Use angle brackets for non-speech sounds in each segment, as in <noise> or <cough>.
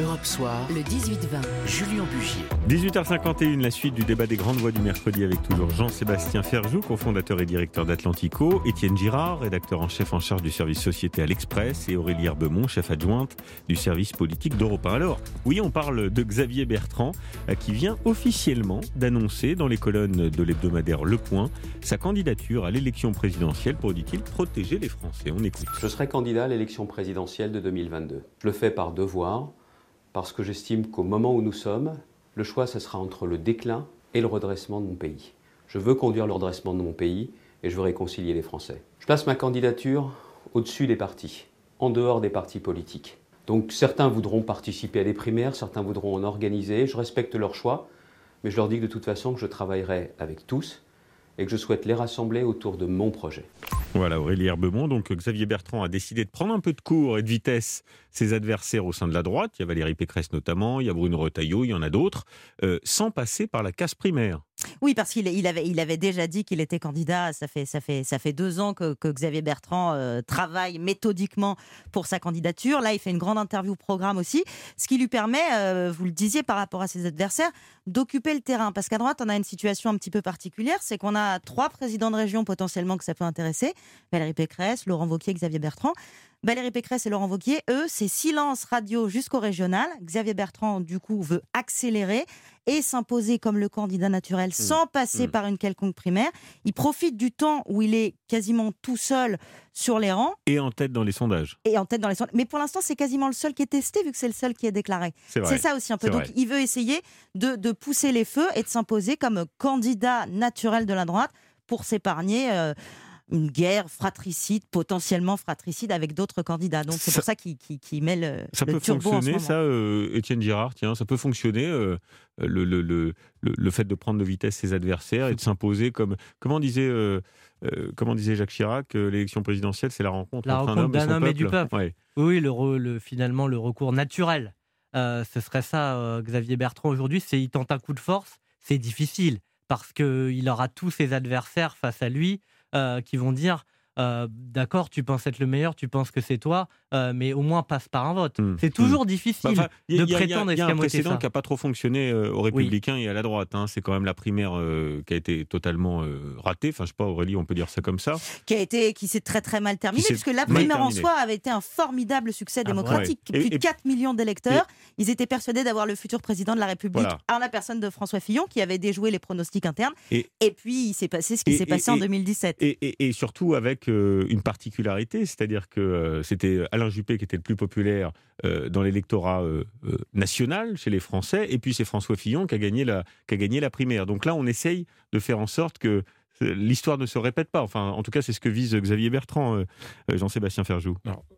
Europe Soir, le 18-20, Julien Bugier. 18h51, la suite du débat des grandes voix du mercredi avec toujours Jean-Sébastien Ferjou, cofondateur et directeur d'Atlantico, Étienne Girard, rédacteur en chef en charge du service société à l'Express, et Aurélie Herbemont, chef adjointe du service politique d'Europe 1. Alors, oui, on parle de Xavier Bertrand, euh, qui vient officiellement d'annoncer dans les colonnes de l'hebdomadaire Le Point sa candidature à l'élection présidentielle pour, dit-il, protéger les Français. On écoute. Je serai candidat à l'élection présidentielle de 2022. Je le fais par devoir parce que j'estime qu'au moment où nous sommes, le choix, ce sera entre le déclin et le redressement de mon pays. Je veux conduire le redressement de mon pays et je veux réconcilier les Français. Je place ma candidature au-dessus des partis, en dehors des partis politiques. Donc certains voudront participer à des primaires, certains voudront en organiser, je respecte leur choix, mais je leur dis que de toute façon que je travaillerai avec tous et que je souhaite les rassembler autour de mon projet. Voilà, Aurélie Herbemont. Donc, Xavier Bertrand a décidé de prendre un peu de cours et de vitesse ses adversaires au sein de la droite. Il y a Valérie Pécresse notamment, il y a Bruno Retailleau, il y en a d'autres, euh, sans passer par la casse primaire. Oui, parce qu'il il avait, déjà dit qu'il était candidat. Ça fait, deux ans que, Xavier Bertrand euh, travaille méthodiquement pour sa candidature. Là, il fait une grande interview programme aussi, ce qui lui permet, euh, vous le disiez par rapport à ses adversaires, d'occuper le terrain. Parce qu'à droite, on a une situation un petit peu particulière, c'est qu'on a trois présidents de région potentiellement que ça peut intéresser. Valérie Pécresse, Laurent Wauquiez, Xavier Bertrand. Valérie Pécresse et Laurent Wauquiez, eux, c'est silence radio jusqu'au régional. Xavier Bertrand, du coup, veut accélérer et s'imposer comme le candidat naturel mmh. sans passer mmh. par une quelconque primaire. Il profite du temps où il est quasiment tout seul sur les rangs. Et en tête dans les sondages. Et en tête dans les sondages. Mais pour l'instant, c'est quasiment le seul qui est testé, vu que c'est le seul qui est déclaré. C'est ça aussi un peu. Donc, il veut essayer de, de, pousser les feux et de s'imposer comme candidat naturel de la droite pour s'épargner. Euh, une guerre fratricide, potentiellement fratricide avec d'autres candidats. Donc c'est pour ça qu'il met le, ça peut fonctionner, ça, euh, Étienne Girard, tiens, ça peut fonctionner, euh, le, le, le, le, fait de prendre de vitesse ses adversaires et de s'imposer comme, comment disait, euh, comment disait Jacques Chirac, l'élection présidentielle, c'est la rencontre la entre un homme, et, homme et, du peuple. Ouais. Oui, le, finalement, le recours naturel. ce serait ça, Xavier Bertrand, aujourd'hui, c'est il tente un coup de force, c'est difficile, parce qu'il aura tous ses adversaires face à lui, qui vont dire euh, d'accord, tu penses être le meilleur, tu penses que c'est toi, euh, mais au moins passe par un vote. Hmm. C'est toujours hmm. difficile bah, de prétendre Il y a, un précédent qui n'a pas trop fonctionné aux Républicains et à la droite. Hein. C'est quand même la primaire qui a été totalement ratée. Enfin, je sais pas, Aurélie, on peut dire ça comme ça. Qui a été, qui s'est très très mal terminée, puisque la primaire en soi avait été un formidable succès ah, démocratique. Plus de 4 millions d'électeurs. Ils étaient persuadés d'avoir le futur président de la République en la personne de François Fillon, qui avait déjoué les pronostics internes. Et, puis, il s'est passé ce qui s'est passé en 2017. Et, surtout avec euh, une particularité, c'est-à-dire que euh, c'était Alain Juppé qui était le plus populaire euh, dans l'électorat national chez les Français, et puis c'est François Fillon qui a, gagné la, qui a gagné la primaire. Donc là, on essaye de faire en sorte que l'histoire ne se répète pas. Enfin, en tout cas, c'est ce que vise Xavier Bertrand, euh, euh, Jean-Sébastien Ferjou.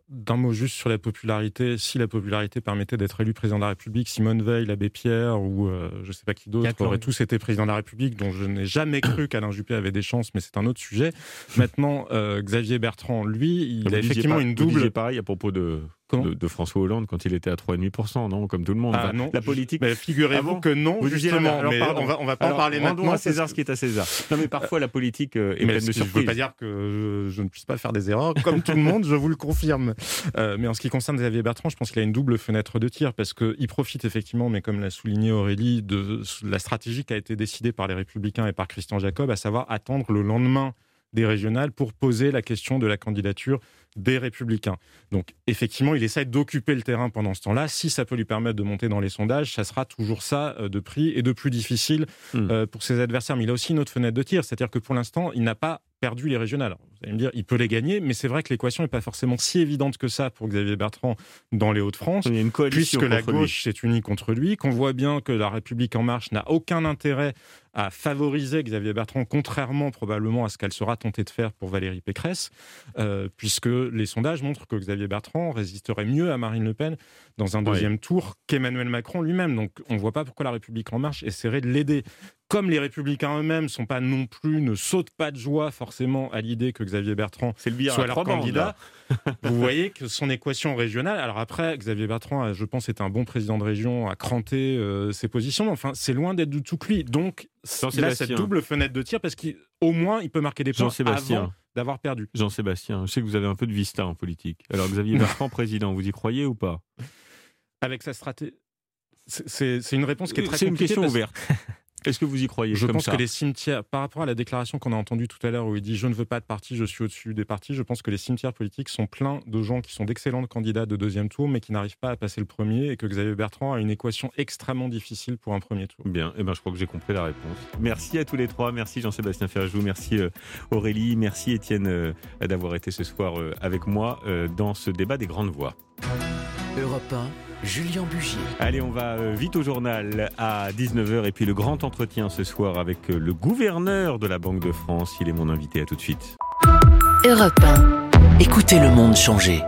D'un mot juste sur la popularité, si la popularité permettait d'être élu président de la République, Simone Veil, l'abbé Pierre ou euh, je ne sais pas qui d'autre auraient tous été président de la République, dont je n'ai jamais cru <coughs> qu'Alain Juppé avait des chances, mais c'est un autre sujet. Maintenant, Xavier Bertrand, lui, il a effectivement une double. pareil à propos de de, François Hollande quand il était à 3,5%, non Comme tout le monde. Ah, non, la politique. Mais figurez-vous ah que non, justement. mais on va, on va pas en parler maintenant. à César ce qui est à César. Non, mais parfois la politique euh, est pleine de surprises. Je ne veux pas dire que je, ne puisse pas faire des erreurs, comme tout le <laughs> monde, je vous le confirme. Euh, mais en ce qui concerne Xavier Bertrand, je pense qu'il a une double fenêtre de tir parce qu'il profite effectivement, mais comme l'a souligné Aurélie, de la stratégie qui a été décidée par les Républicains et par Christian Jacob, à savoir attendre le lendemain des régionales pour poser la question de la candidature des républicains. Donc effectivement, il essaie d'occuper le terrain pendant ce temps-là. Si ça peut lui permettre de monter dans les sondages, ça sera toujours ça euh, de prix et de plus difficile hmm. euh, pour ses adversaires. Mais il a aussi une autre fenêtre de tir, c'est-à-dire que pour l'instant, il n'a pas perdu les régionales. vous allez me dire, il peut les gagner, mais c'est vrai que l'équation n'est pas forcément si évidente que ça pour Xavier Bertrand dans les Hauts-de-France, puisque la gauche s'est unie contre lui, qu'on voit bien que la République en marche n'a aucun intérêt à favoriser Xavier Bertrand, contrairement probablement à ce qu'elle sera tentée de faire pour Valérie Pécresse, euh, puisque les sondages montrent que Xavier Bertrand résisterait mieux à Marine Le Pen dans un deuxième tour qu'Emmanuel Macron lui-même. Donc on ne voit pas pourquoi la République en marche essaierait de l'aider comme les républicains eux-mêmes sont pas non plus, ne sautent pas de joie forcément à l'idée que Xavier Bertrand soit leur candidat, <laughs> vous voyez que son équation régionale. Alors après, Xavier Bertrand, je pense, est un bon président de région, a cranté euh, ses positions. Enfin, c'est loin d'être du tout cuit. Donc là, cette double fenêtre de tir, parce qu'au moins, il peut marquer des points avant d'avoir perdu. Jean-Sébastien, je sais que vous avez un peu de vista en politique. Alors Xavier <laughs> Bertrand, président, vous y croyez ou pas? Avec sa stratégie. C'est une réponse qui est très C'est une question ouverte. <laughs> Est-ce que vous y croyez Je comme pense ça que les cimetières, par rapport à la déclaration qu'on a entendue tout à l'heure où il dit je ne veux pas de parti, je suis au-dessus des partis, je pense que les cimetières politiques sont pleins de gens qui sont d'excellents candidats de deuxième tour mais qui n'arrivent pas à passer le premier et que Xavier Bertrand a une équation extrêmement difficile pour un premier tour. Bien, eh ben, je crois que j'ai compris la réponse. Merci à tous les trois. Merci Jean-Sébastien Ferjou. Merci euh, Aurélie. Merci Étienne euh, d'avoir été ce soir euh, avec moi dans ce débat des grandes voix. Europe 1, Julien Bugier. Allez, on va euh, vite au journal à 19h et puis le grand entretien ce soir avec euh, le gouverneur de la Banque de France. Il est mon invité. À tout de suite. Europe 1. Écoutez le monde changer.